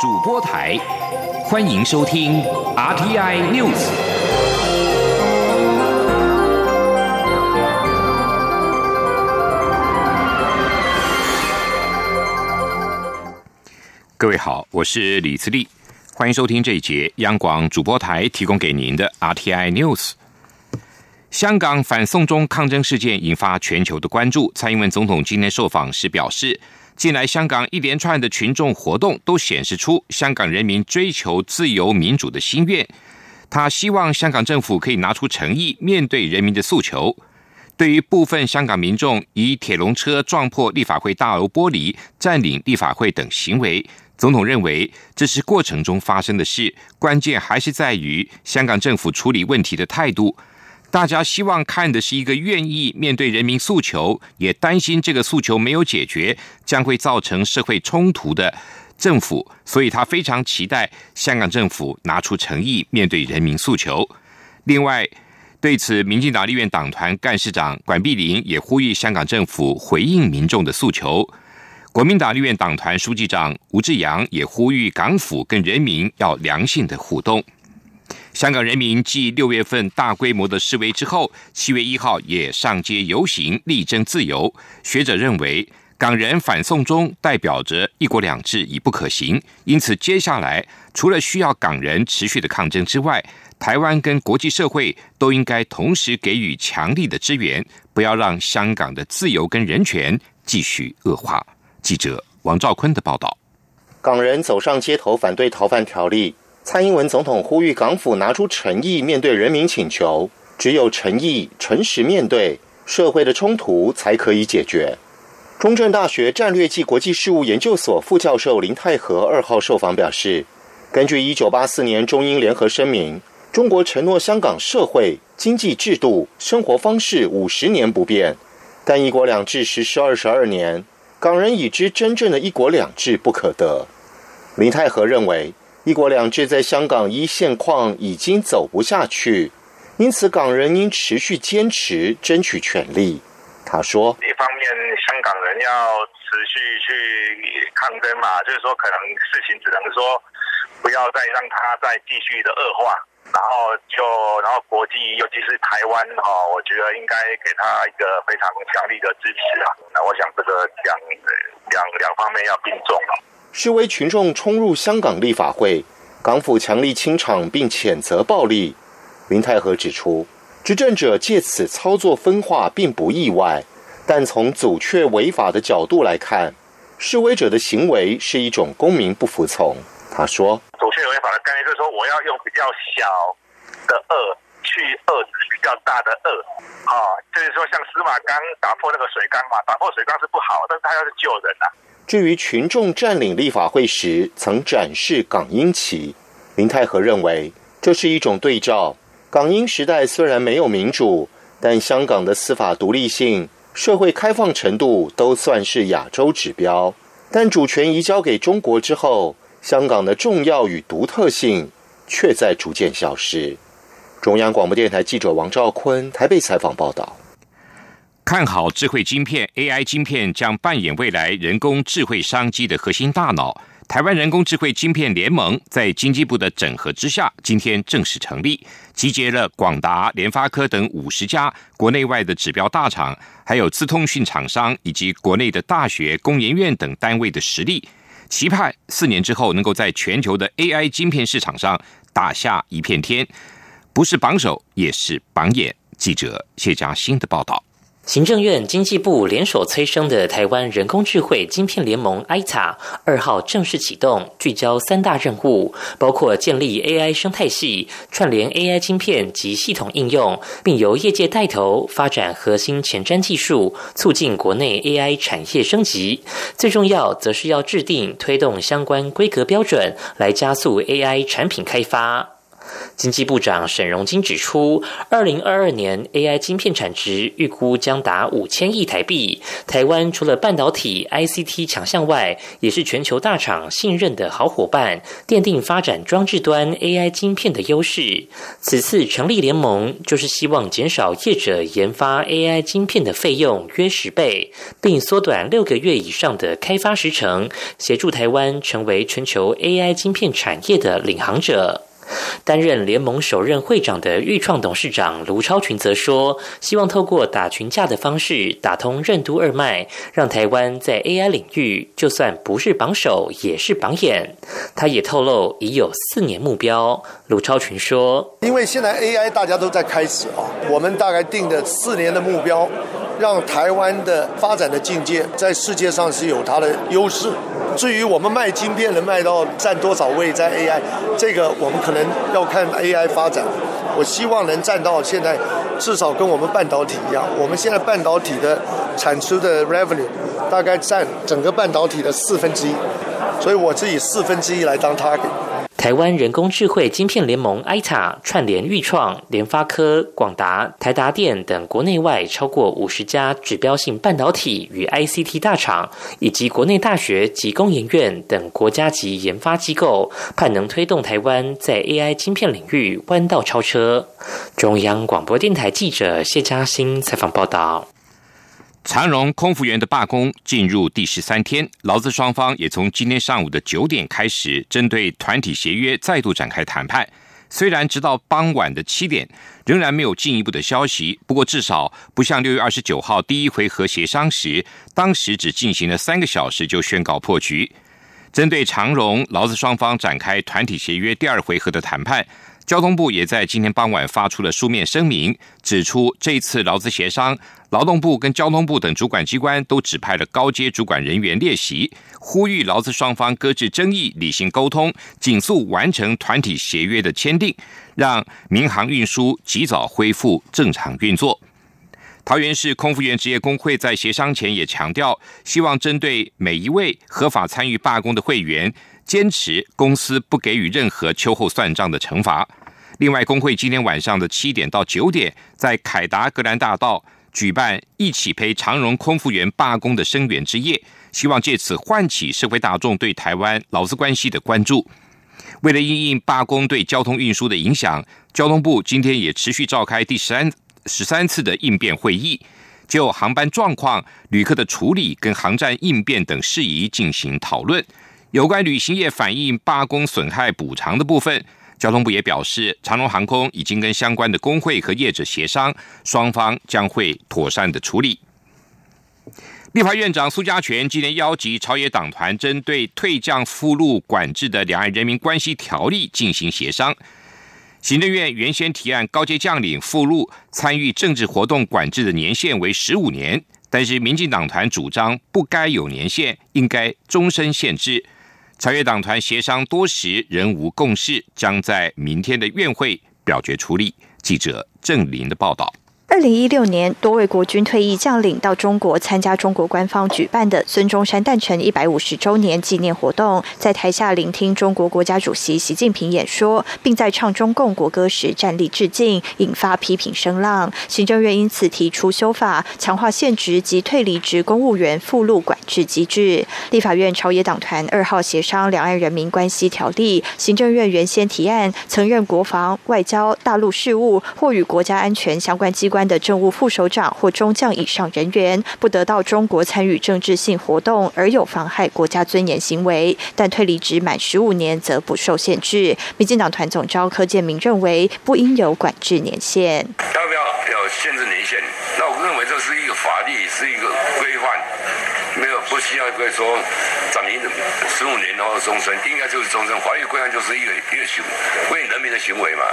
主播台，欢迎收听 RTI News。各位好，我是李自立，欢迎收听这一节央广主播台提供给您的 RTI News。香港反送中抗争事件引发全球的关注。蔡英文总统今天受访时表示，近来香港一连串的群众活动都显示出香港人民追求自由民主的心愿。他希望香港政府可以拿出诚意，面对人民的诉求。对于部分香港民众以铁笼车撞破立法会大楼玻璃、占领立法会等行为，总统认为这是过程中发生的事，关键还是在于香港政府处理问题的态度。大家希望看的是一个愿意面对人民诉求，也担心这个诉求没有解决，将会造成社会冲突的政府。所以他非常期待香港政府拿出诚意面对人民诉求。另外，对此，民进党立院党团干事长管碧玲也呼吁香港政府回应民众的诉求。国民党立院党团书记长吴志阳也呼吁港府跟人民要良性的互动。香港人民继六月份大规模的示威之后，七月一号也上街游行，力争自由。学者认为，港人反送中代表着一国两制已不可行，因此接下来除了需要港人持续的抗争之外，台湾跟国际社会都应该同时给予强力的支援，不要让香港的自由跟人权继续恶化。记者王兆坤的报道：港人走上街头反对逃犯条例。蔡英文总统呼吁港府拿出诚意面对人民请求，只有诚意、诚实面对社会的冲突，才可以解决。中正大学战略暨国际事务研究所副教授林泰和二号受访表示，根据一九八四年中英联合声明，中国承诺香港社会、经济制度、生活方式五十年不变，但一国两制实施二十二年，港人已知真正的一国两制不可得。林泰和认为。一国两制在香港一线况已经走不下去，因此港人应持续坚持争取权利。他说：“一方面，香港人要持续去抗争嘛，就是说，可能事情只能说不要再让它再继续的恶化，然后就然后国际，尤其是台湾哈，我觉得应该给他一个非常强力的支持啊。那我想这个两两两方面要并重。”示威群众冲入香港立法会，港府强力清场并谴责暴力。林泰和指出，执政者借此操作分化并不意外，但从阻却违法的角度来看，示威者的行为是一种公民不服从。他说：“阻却违法的概念就是说，我要用比较小的恶去遏制比较大的恶。啊，就是说，像司马刚打破那个水缸嘛，打破水缸是不好，但是他要是救人啊。”至于群众占领立法会时曾展示港英旗，林泰和认为这是一种对照。港英时代虽然没有民主，但香港的司法独立性、社会开放程度都算是亚洲指标。但主权移交给中国之后，香港的重要与独特性却在逐渐消失。中央广播电台记者王兆坤台北采访报道。看好智慧晶片，AI 晶片将扮演未来人工智慧商机的核心大脑。台湾人工智慧晶片联盟在经济部的整合之下，今天正式成立，集结了广达、联发科等五十家国内外的指标大厂，还有资通讯厂商以及国内的大学、工研院等单位的实力，期盼四年之后能够在全球的 AI 晶片市场上打下一片天，不是榜首也是榜眼。记者谢佳欣的报道。行政院、经济部联手催生的台湾人工智慧晶片联盟 （ITA） 二号正式启动，聚焦三大任务，包括建立 AI 生态系、串联 AI 晶片及系统应用，并由业界带头发展核心前瞻技术，促进国内 AI 产业升级。最重要，则是要制定推动相关规格标准，来加速 AI 产品开发。经济部长沈荣金指出，二零二二年 AI 晶片产值预估将达五千亿台币。台湾除了半导体 ICT 强项外，也是全球大厂信任的好伙伴，奠定发展装置端 AI 晶片的优势。此次成立联盟，就是希望减少业者研发 AI 晶片的费用约十倍，并缩短六个月以上的开发时程，协助台湾成为全球 AI 晶片产业的领航者。担任联盟首任会长的裕创董事长卢超群则说：“希望透过打群架的方式打通任督二脉，让台湾在 AI 领域就算不是榜首，也是榜眼。”他也透露已有四年目标。卢超群说：“因为现在 AI 大家都在开始啊，我们大概定的四年的目标，让台湾的发展的境界在世界上是有它的优势。至于我们卖晶片能卖到占多少位在 AI，这个我们可能。”要看 AI 发展，我希望能占到现在至少跟我们半导体一样。我们现在半导体的产出的 revenue 大概占整个半导体的四分之一，所以我是以四分之一来当 target。台湾人工智慧晶片联盟 （ITA） 串联裕创、联发科、广达、台达电等国内外超过五十家指标性半导体与 ICT 大厂，以及国内大学及工研院等国家级研发机构，盼能推动台湾在 AI 晶片领域弯道超车。中央广播电台记者谢嘉欣采访报道。长荣空服员的罢工进入第十三天，劳资双方也从今天上午的九点开始，针对团体协约再度展开谈判。虽然直到傍晚的七点仍然没有进一步的消息，不过至少不像六月二十九号第一回合协商时，当时只进行了三个小时就宣告破局。针对长荣劳资双方展开团体协约第二回合的谈判。交通部也在今天傍晚发出了书面声明，指出这次劳资协商，劳动部跟交通部等主管机关都指派了高阶主管人员列席，呼吁劳资双方搁置争议，理性沟通，紧速完成团体协约的签订，让民航运输及早恢复正常运作。桃园市空服员职业工会在协商前也强调，希望针对每一位合法参与罢工的会员，坚持公司不给予任何秋后算账的惩罚。另外，工会今天晚上的七点到九点，在凯达格兰大道举办“一起陪长荣空服员罢工”的声援之夜，希望借此唤起社会大众对台湾劳资关系的关注。为了应应罢工对交通运输的影响，交通部今天也持续召开第十三十三次的应变会议，就航班状况、旅客的处理跟航站应变等事宜进行讨论。有关旅行业反映罢工损害补偿的部分。交通部也表示，长荣航空已经跟相关的工会和业者协商，双方将会妥善的处理。立法院长苏家全今天邀集朝野党团，针对退降附录管制的《两岸人民关系条例》进行协商。行政院原先提案高阶将领附录参与政治活动管制的年限为十五年，但是民进党团主张不该有年限，应该终身限制。朝野党团协商多时，仍无共识，将在明天的院会表决处理。记者郑林的报道。二零一六年，多位国军退役将领到中国参加中国官方举办的孙中山诞辰一百五十周年纪念活动，在台下聆听中国国家主席习近平演说，并在唱中共国歌时站立致敬，引发批评声浪。行政院因此提出修法，强化现职及退离职公务员附录管制机制。立法院朝野党团二号协商《两岸人民关系条例》，行政院原先提案，曾任国防、外交、大陆事务或与国家安全相关机关。的政务副首长或中将以上人员不得到中国参与政治性活动而有妨害国家尊严行为，但退离职满十五年则不受限制。民进党团总召柯建明认为不应有管制年限。要不要有限制年限？那我认为这是一个法律，是一个规范。没有不需要一个说暂停十五年然后终身，应该就是终身。法律规范就是一个一个行为人民的行为嘛。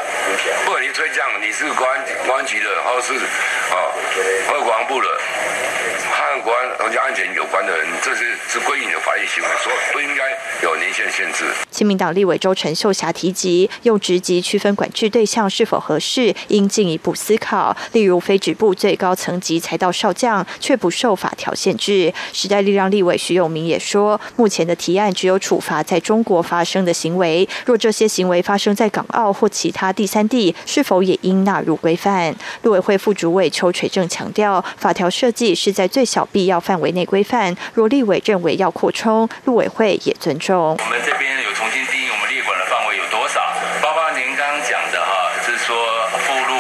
不管你退将，你是公安公安局的，或是啊，或国防部的，和国安国家安全有关的人，这是是规定的法律行为，说不应该有年限限制。亲民党立委周陈秀霞提及，用职级区分管制对象是否合适，应进一步思考。例如，非职部最高层级才到少将，却不受法条限制。时代力量立委徐永明也说，目前的提案只有处罚在中国发生的行为，若这些行为发生在港澳或其他第三地，是否也应纳入规范？陆委会副主委邱垂正强调，法条设计是在最小必要范围内规范。若立委认为要扩充，陆委会也尊重。我们这边有重新定义我们列管的范围有多少，包括您刚刚讲的哈，就是说附录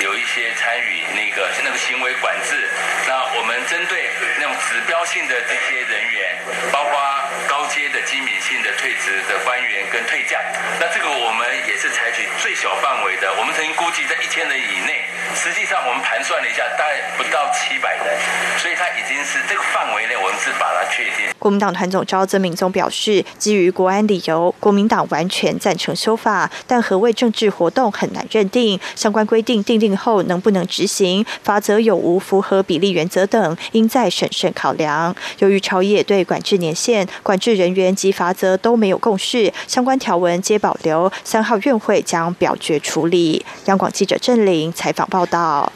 有一些参与那个那个行为管制，那我们针对那种指标性的这些人员，包括高阶的机敏性的退职的官员跟退将，那这个我们也是采取最小范围的，我们曾经估计在一千人以内。实际上，我们盘算了一下，大概不到七百人，所以它已经是这个范围内，我们是把它确定。国民党团总召曾明宗表示，基于国安理由，国民党完全赞成修法，但何谓政治活动很难认定。相关规定定定后能不能执行，法则有无符合比例原则等，应再审慎考量。由于朝野对管制年限、管制人员及法则都没有共识，相关条文皆保留。三号院会将表决处理。央广记者郑玲采访报。报到：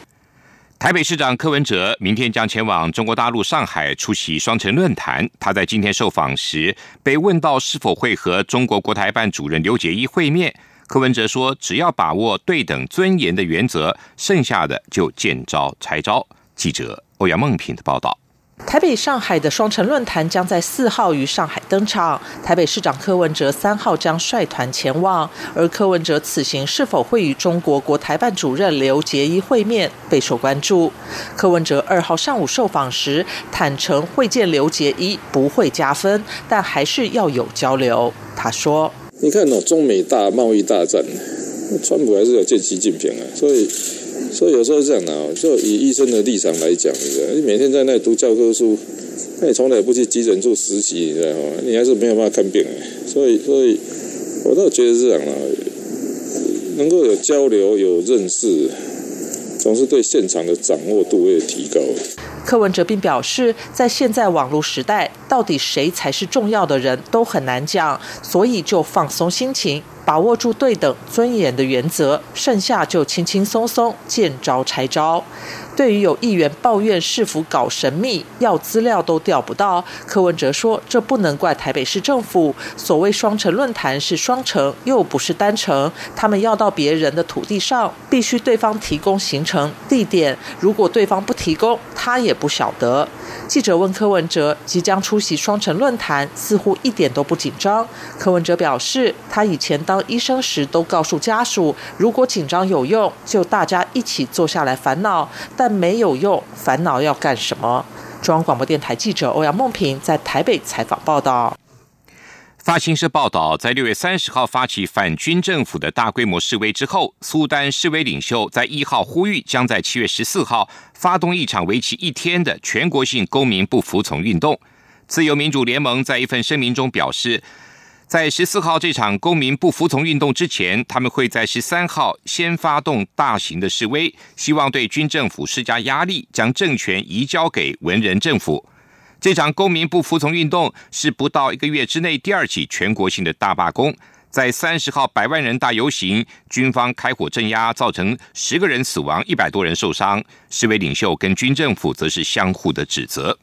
台北市长柯文哲明天将前往中国大陆上海出席双城论坛。他在今天受访时被问到是否会和中国国台办主任刘捷一会面，柯文哲说：“只要把握对等尊严的原则，剩下的就见招拆招。”记者欧阳梦平的报道。台北、上海的双城论坛将在四号于上海登场。台北市长柯文哲三号将率团前往，而柯文哲此行是否会与中国国台办主任刘捷一会面，备受关注。柯文哲二号上午受访时坦诚，会见刘捷一不会加分，但还是要有交流。他说：“你看哦，中美大贸易大战，川普还是有见习近平啊，所以。”所以有时候是这样的就以医生的立场来讲，你知道，你每天在那读教科书，那你从来不去急诊处实习，你知道吗？你还是没有办法看病所以，所以我倒觉得是这样啊，能够有交流、有认识，总是对现场的掌握度会提高。柯文哲并表示，在现在网络时代，到底谁才是重要的人都很难讲，所以就放松心情。把握住对等尊严的原则，剩下就轻轻松松见招拆招。对于有议员抱怨市府搞神秘，要资料都调不到，柯文哲说：“这不能怪台北市政府。所谓双城论坛是双城，又不是单城。他们要到别人的土地上，必须对方提供行程地点。如果对方不提供，他也不晓得。”记者问柯文哲：“即将出席双城论坛，似乎一点都不紧张。”柯文哲表示：“他以前当医生时都告诉家属，如果紧张有用，就大家一起坐下来烦恼。但没有用，烦恼要干什么？中央广播电台记者欧阳梦平在台北采访报道。发行社报道，在六月三十号发起反军政府的大规模示威之后，苏丹示威领袖在一号呼吁，将在七月十四号发动一场为期一天的全国性公民不服从运动。自由民主联盟在一份声明中表示。在十四号这场公民不服从运动之前，他们会在十三号先发动大型的示威，希望对军政府施加压力，将政权移交给文人政府。这场公民不服从运动是不到一个月之内第二起全国性的大罢工。在三十号百万人大游行，军方开火镇压，造成十个人死亡，一百多人受伤。示威领袖跟军政府则是相互的指责。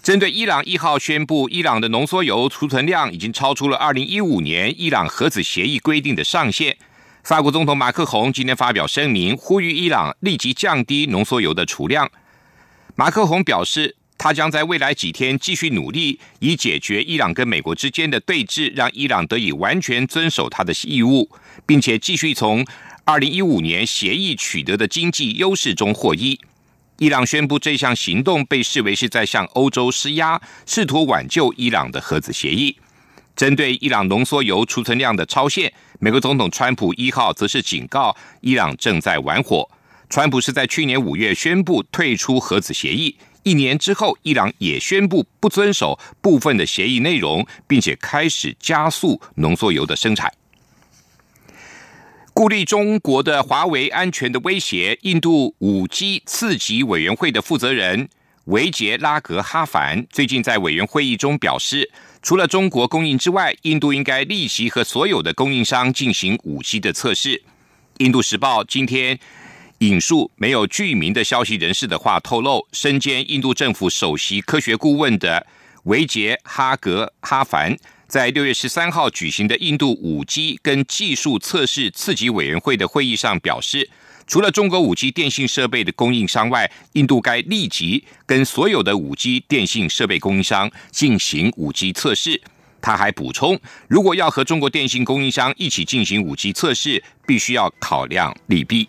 针对伊朗一号宣布，伊朗的浓缩铀储存量已经超出了二零一五年伊朗核子协议规定的上限。法国总统马克宏今天发表声明，呼吁伊朗立即降低浓缩铀的储量。马克宏表示，他将在未来几天继续努力，以解决伊朗跟美国之间的对峙，让伊朗得以完全遵守他的义务，并且继续从二零一五年协议取得的经济优势中获益。伊朗宣布这项行动被视为是在向欧洲施压，试图挽救伊朗的核子协议。针对伊朗浓缩铀储存量的超限，美国总统川普一号则是警告伊朗正在玩火。川普是在去年五月宣布退出核子协议，一年之后，伊朗也宣布不遵守部分的协议内容，并且开始加速浓缩铀的生产。顾虑中国的华为安全的威胁，印度五 G 次级委员会的负责人维杰拉格哈凡最近在委员会议中表示，除了中国供应之外，印度应该立即和所有的供应商进行五 G 的测试。印度时报今天引述没有具名的消息人士的话透露，身兼印度政府首席科学顾问的维杰哈格哈凡，在六月十三号举行的印度五 G 跟技术测试次级委员会的会议上表示。除了中国五 G 电信设备的供应商外，印度该立即跟所有的五 G 电信设备供应商进行五 G 测试。他还补充，如果要和中国电信供应商一起进行五 G 测试，必须要考量利弊。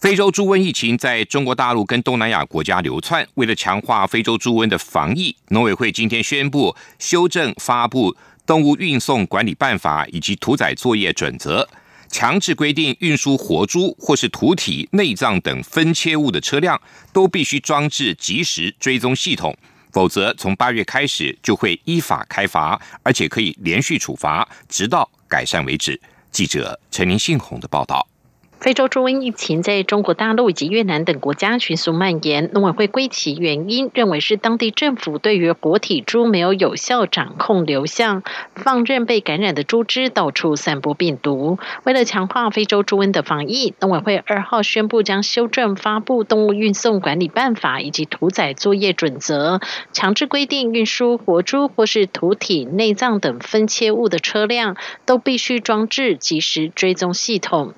非洲猪瘟疫情在中国大陆跟东南亚国家流窜，为了强化非洲猪瘟的防疫，农委会今天宣布修正发布动物运送管理办法以及屠宰作业准则。强制规定，运输活猪或是土体、内脏等分切物的车辆，都必须装置即时追踪系统，否则从八月开始就会依法开罚，而且可以连续处罚，直到改善为止。记者陈林信宏的报道。非洲猪瘟疫情在中国大陆以及越南等国家迅速蔓延，农委会归其原因，认为是当地政府对于活体猪没有有效掌控流向，放任被感染的猪只到处散播病毒。为了强化非洲猪瘟的防疫，农委会二号宣布将修正发布动物运送管理办法以及屠宰作业准则，强制规定运输活猪或是土体、内脏等分切物的车辆都必须装置即时追踪系统。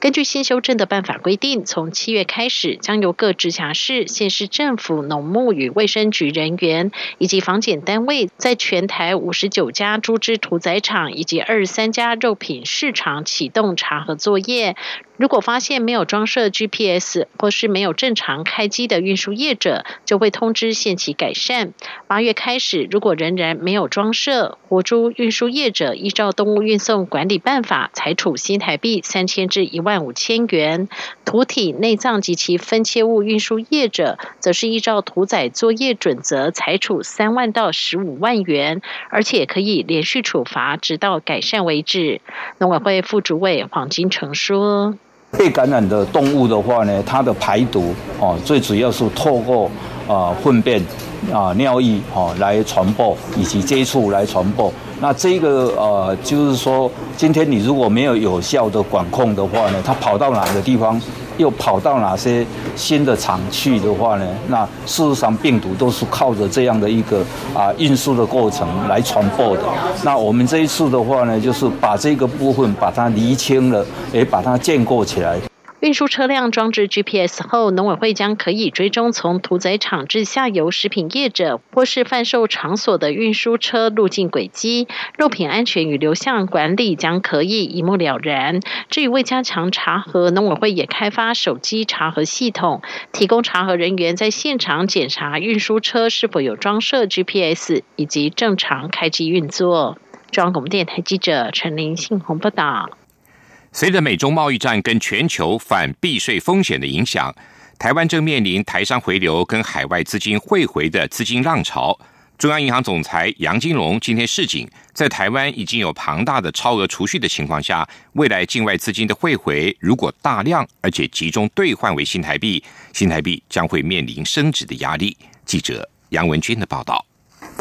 根据新修正的办法规定，从七月开始，将由各直辖市、县市政府、农牧与卫生局人员以及防检单位，在全台五十九家猪只屠宰场以及二十三家肉品市场启动查核作业。如果发现没有装设 GPS 或是没有正常开机的运输业者，就会通知限期改善。八月开始，如果仍然没有装设，活猪运输业者依照动物运送管理办法，裁处新台币三千至一万五千元；土体、内脏及其分切物运输业者，则是依照屠宰作业准则，裁处三万到十五万元，而且可以连续处罚，直到改善为止。农委会副主委黄金城说。被感染的动物的话呢，它的排毒哦，最主要是透过啊粪便啊尿液哦来传播，以及接触来传播。那这个呃，就是说，今天你如果没有有效的管控的话呢，它跑到哪个地方，又跑到哪些新的厂去的话呢？那事实上病毒都是靠着这样的一个啊运输的过程来传播的。那我们这一次的话呢，就是把这个部分把它厘清了，也把它建构起来。运输车辆装置 GPS 后，农委会将可以追踪从屠宰场至下游食品业者或是贩售场所的运输车路径轨迹，肉品安全与流向管理将可以一目了然。至于为加强查核，农委会也开发手机查核系统，提供查核人员在现场检查运输车是否有装设 GPS 以及正常开机运作。中央广播电台记者陈林信宏报道。随着美中贸易战跟全球反避税风险的影响，台湾正面临台商回流跟海外资金汇回的资金浪潮。中央银行总裁杨金龙今天示警，在台湾已经有庞大的超额储蓄的情况下，未来境外资金的汇回如果大量而且集中兑换为新台币，新台币将会面临升值的压力。记者杨文军的报道。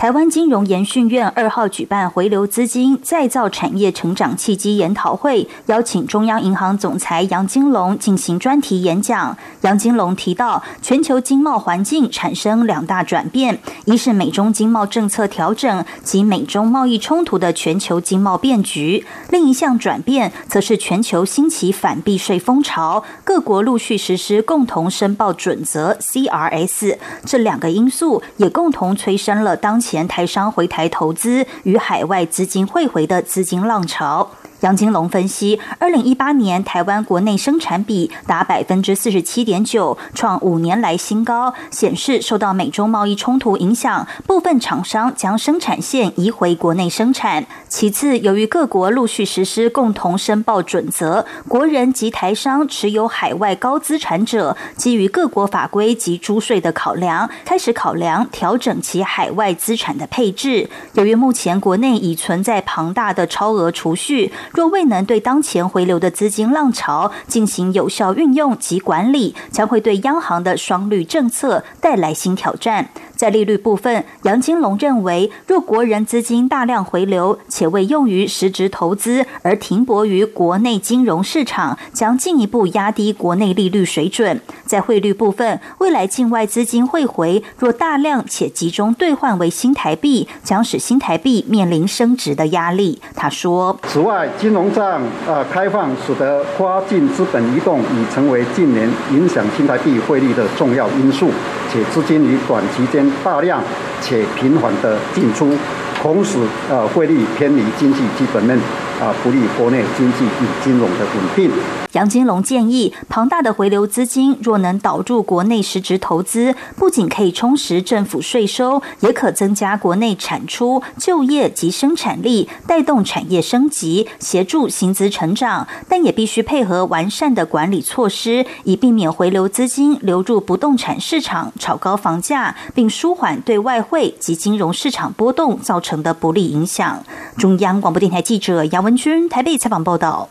台湾金融研训院二号举办回流资金、再造产业成长契机研讨会，邀请中央银行总裁杨金龙进行专题演讲。杨金龙提到，全球经贸环境产生两大转变：一是美中经贸政策调整及美中贸易冲突的全球经贸变局；另一项转变，则是全球兴起反避税风潮，各国陆续实施共同申报准则 （CRS）。这两个因素也共同催生了当前前台商回台投资与海外资金汇回的资金浪潮。杨金龙分析，二零一八年台湾国内生产比达百分之四十七点九，创五年来新高，显示受到美中贸易冲突影响，部分厂商将生产线移回国内生产。其次，由于各国陆续实施共同申报准则，国人及台商持有海外高资产者，基于各国法规及租税的考量，开始考量调整其海外资产的配置。由于目前国内已存在庞大的超额储蓄。若未能对当前回流的资金浪潮进行有效运用及管理，将会对央行的双率政策带来新挑战。在利率部分，杨金龙认为，若国人资金大量回流，且未用于实质投资，而停泊于国内金融市场，将进一步压低国内利率水准。在汇率部分，未来境外资金汇回若大量且集中兑换为新台币，将使新台币面临升值的压力。他说：“此外，金融账呃开放，使得跨境资本移动已成为近年影响新台币汇率的重要因素，且资金于短期间。”大量且频繁的进出，同时呃汇率偏离经济基本面。啊，不利国内经济与金融的稳定。杨金龙建议，庞大的回流资金若能导入国内实质投资，不仅可以充实政府税收，也可增加国内产出、就业及生产力，带动产业升级，协助薪资成长。但也必须配合完善的管理措施，以避免回流资金流入不动产市场，炒高房价，并舒缓对外汇及金融市场波动造成的不利影响。中央广播电台记者杨文。台北采访报道：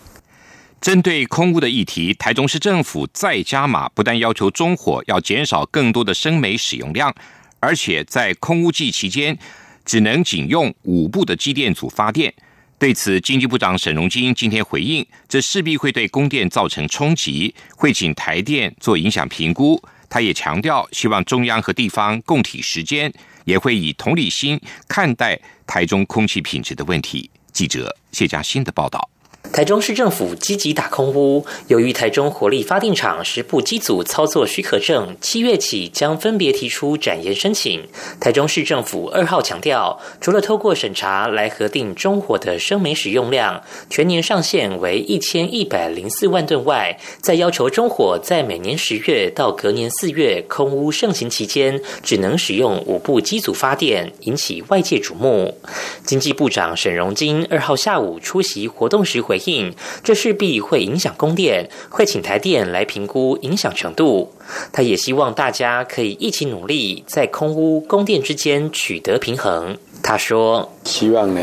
针对空污的议题，台中市政府再加码，不但要求中火要减少更多的生煤使用量，而且在空污季期间只能仅用五部的机电组发电。对此，经济部长沈荣金今天回应，这势必会对供电造成冲击，会请台电做影响评估。他也强调，希望中央和地方共体时间，也会以同理心看待台中空气品质的问题。记者谢佳欣的报道。台中市政府积极打空污，由于台中火力发电厂十部机组操作许可证七月起将分别提出展延申请。台中市政府二号强调，除了透过审查来核定中火的生煤使用量，全年上限为一千一百零四万吨外，再要求中火在每年十月到隔年四月空污盛行期间，只能使用五部机组发电，引起外界瞩目。经济部长沈荣金二号下午出席活动时回。应这势必会影响供电，会请台电来评估影响程度。他也希望大家可以一起努力，在空污供电之间取得平衡。他说：“希望呢，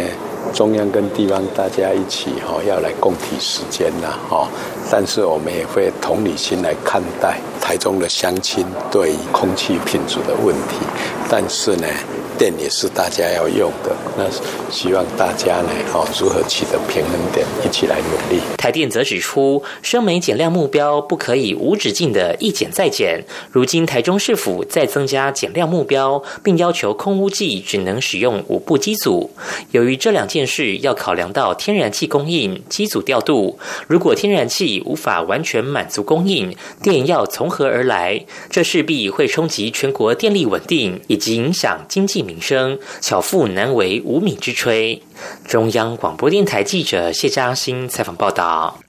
中央跟地方大家一起哈，要来共体时间呐，哈。但是我们也会同理心来看待台中的乡亲对空气品质的问题。但是呢。”电也是大家要用的，那希望大家呢，哦，如何取得平衡点，一起来努力。台电则指出，生煤减量目标不可以无止境的一减再减。如今台中市府再增加减量目标，并要求空污计只能使用五部机组。由于这两件事要考量到天然气供应、机组调度，如果天然气无法完全满足供应，电要从何而来？这势必会冲击全国电力稳定，以及影响经济。民生巧妇难为无米之炊。中央广播电台记者谢嘉欣采访报道。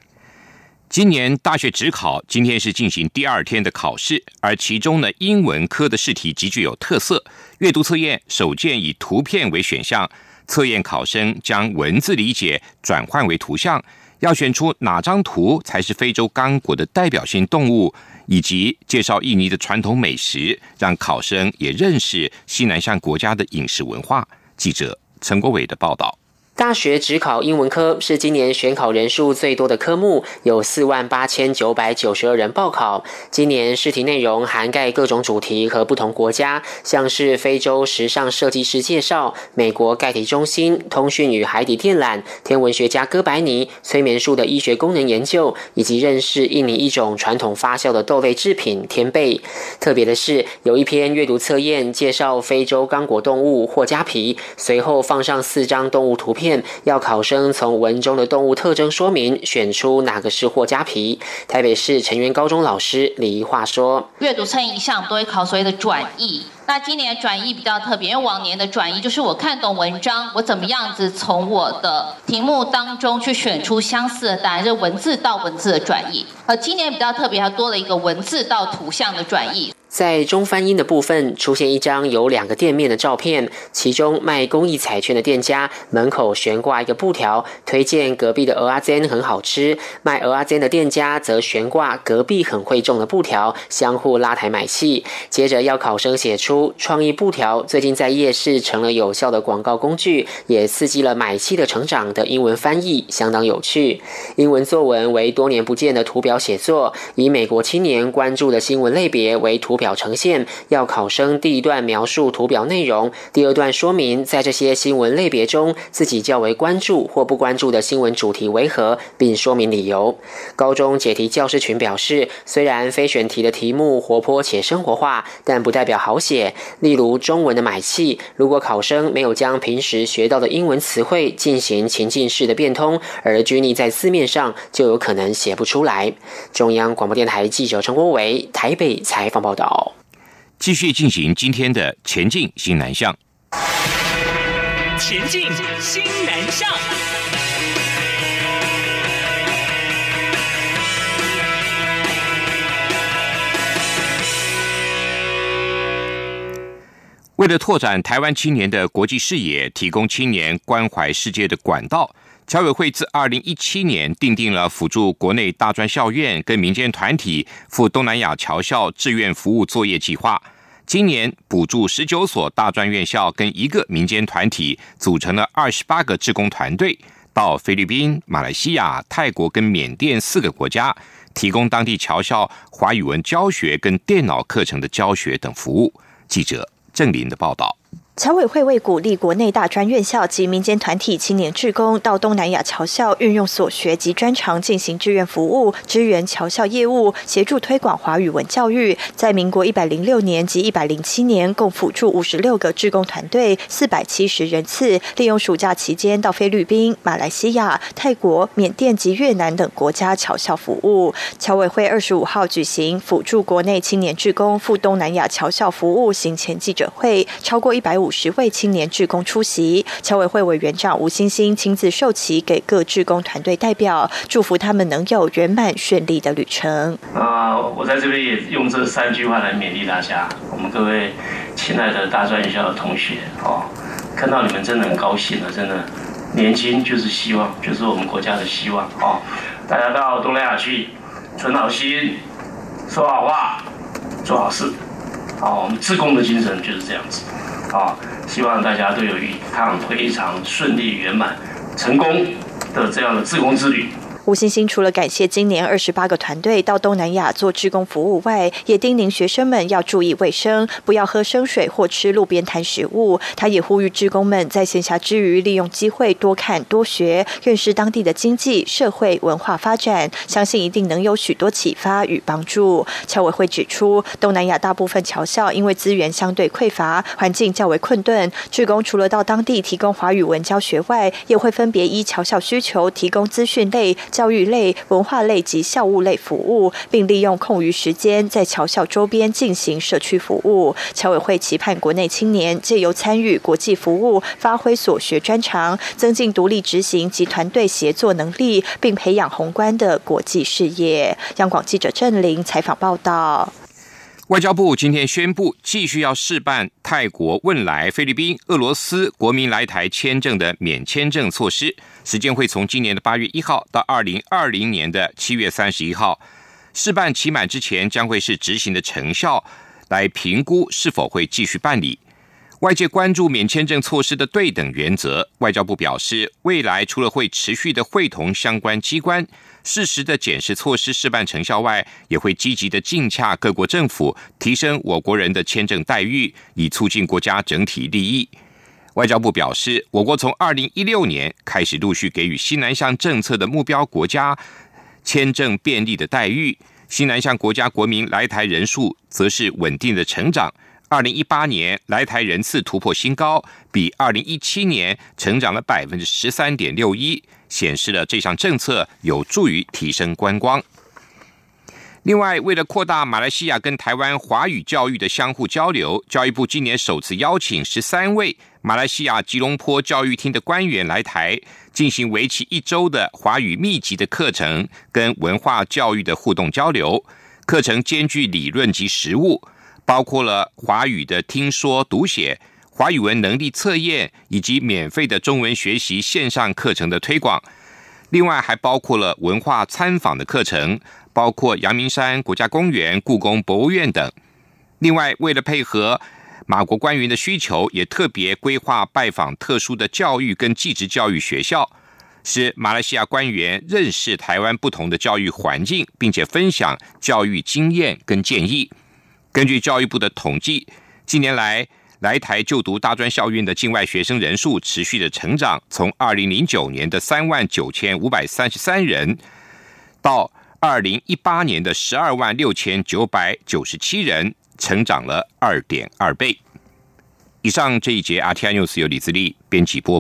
今年大学指考今天是进行第二天的考试，而其中呢，英文科的试题极具有特色。阅读测验首件以图片为选项，测验考生将文字理解转换为图像，要选出哪张图才是非洲刚果的代表性动物。以及介绍印尼的传统美食，让考生也认识西南向国家的饮食文化。记者陈国伟的报道。大学只考英文科是今年选考人数最多的科目，有四万八千九百九十二人报考。今年试题内容涵盖各种主题和不同国家，像是非洲时尚设计师介绍、美国盖体中心、通讯与海底电缆、天文学家哥白尼、催眠术的医学功能研究，以及认识印尼一种传统发酵的豆类制品天贝。特别的是，有一篇阅读测验介绍非洲刚果动物霍加皮，随后放上四张动物图片。要考生从文中的动物特征说明选出哪个是霍加皮。台北市成员高中老师李话说：“阅读测验一项都会考所谓的转译。”那今年转译比较特别，因为往年的转译就是我看懂文章，我怎么样子从我的题目当中去选出相似的答案，是文字到文字的转译。而今年比较特别，还多了一个文字到图像的转译。在中翻英的部分出现一张有两个店面的照片，其中卖公益彩券的店家门口悬挂一个布条，推荐隔壁的鹅阿煎很好吃；卖鹅阿煎的店家则悬挂隔壁很会种的布条，相互拉抬买气。接着要考生写出创意布条，最近在夜市成了有效的广告工具，也刺激了买气的成长的英文翻译，相当有趣。英文作文为多年不见的图表写作，以美国青年关注的新闻类别为图。表呈现要考生第一段描述图表内容，第二段说明在这些新闻类别中自己较为关注或不关注的新闻主题为何，并说明理由。高中解题教师群表示，虽然非选题的题目活泼且生活化，但不代表好写。例如中文的买气，如果考生没有将平时学到的英文词汇进行情境式的变通，而拘泥在字面上，就有可能写不出来。中央广播电台记者陈国伟台北采访报道。继续进行今天的前进新南向。前进新南向。为了拓展台湾青年的国际视野，提供青年关怀世界的管道。侨委会自二零一七年订定了辅助国内大专校院跟民间团体赴东南亚侨校志愿服务作业计划。今年补助十九所大专院校跟一个民间团体，组成了二十八个志工团队，到菲律宾、马来西亚、泰国跟缅甸四个国家，提供当地侨校华语文教学跟电脑课程的教学等服务。记者郑林的报道。侨委会为鼓励国内大专院校及民间团体青年志工到东南亚侨校运用所学及专长进行志愿服务，支援侨校业务，协助推广华语文教育。在民国一百零六年及一百零七年，共辅助五十六个志工团队四百七十人次，利用暑假期间到菲律宾、马来西亚、泰国、缅甸及越南等国家侨校服务。侨委会二十五号举行辅助国内青年志工赴东南亚侨校服务行前记者会，超过一百五。五十位青年志工出席，侨委会委员长吴欣欣亲自授旗给各志工团队代表，祝福他们能有圆满顺利的旅程。啊，我在这边也用这三句话来勉励大家，我们各位亲爱的大专院校的同学哦，看到你们真的很高兴了，真的，年轻就是希望，就是我们国家的希望哦。大家到东南亚去，存好心，说好话，做好事，好，我们自工的精神就是这样子。啊，希望大家都有一趟非常顺利、圆满、成功的这样的自工之旅。吴欣欣除了感谢今年二十八个团队到东南亚做志工服务外，也叮咛学生们要注意卫生，不要喝生水或吃路边摊食物。他也呼吁志工们在闲暇之余，利用机会多看多学，认识当地的经济社会文化发展，相信一定能有许多启发与帮助。侨委会指出，东南亚大部分侨校因为资源相对匮乏，环境较为困顿，志工除了到当地提供华语文教学外，也会分别依侨校需求提供资讯类。教育类、文化类及校务类服务，并利用空余时间在侨校周边进行社区服务。侨委会期盼国内青年借由参与国际服务，发挥所学专长，增进独立执行及团队协作能力，并培养宏观的国际视野。央广记者郑玲采访报道。外交部今天宣布，继续要试办泰国、汶莱、菲律宾、俄罗斯国民来台签证的免签证措施，时间会从今年的八月一号到二零二零年的七月三十一号。试办期满之前，将会是执行的成效，来评估是否会继续办理。外界关注免签证措施的对等原则，外交部表示，未来除了会持续的会同相关机关，适时的检视措施示范成效外，也会积极的尽洽各国政府，提升我国人的签证待遇，以促进国家整体利益。外交部表示，我国从二零一六年开始陆续给予西南向政策的目标国家签证便利的待遇，西南向国家国民来台人数则是稳定的成长。二零一八年来台人次突破新高，比二零一七年成长了百分之十三点六一，显示了这项政策有助于提升观光。另外，为了扩大马来西亚跟台湾华语教育的相互交流，教育部今年首次邀请十三位马来西亚吉隆坡教育厅的官员来台，进行为期一周的华语密集的课程跟文化教育的互动交流。课程兼具理论及实务。包括了华语的听说读写、华语文能力测验，以及免费的中文学习线上课程的推广。另外，还包括了文化参访的课程，包括阳明山国家公园、故宫博物院等。另外，为了配合马国官员的需求，也特别规划拜访特殊的教育跟继职教育学校，使马来西亚官员认识台湾不同的教育环境，并且分享教育经验跟建议。根据教育部的统计，近年来来台就读大专校院的境外学生人数持续的成长，从二零零九年的三万九千五百三十三人，到二零一八年的十二万六千九百九十七人，成长了二点二倍。以上这一节 RTI News 由李自力编辑播。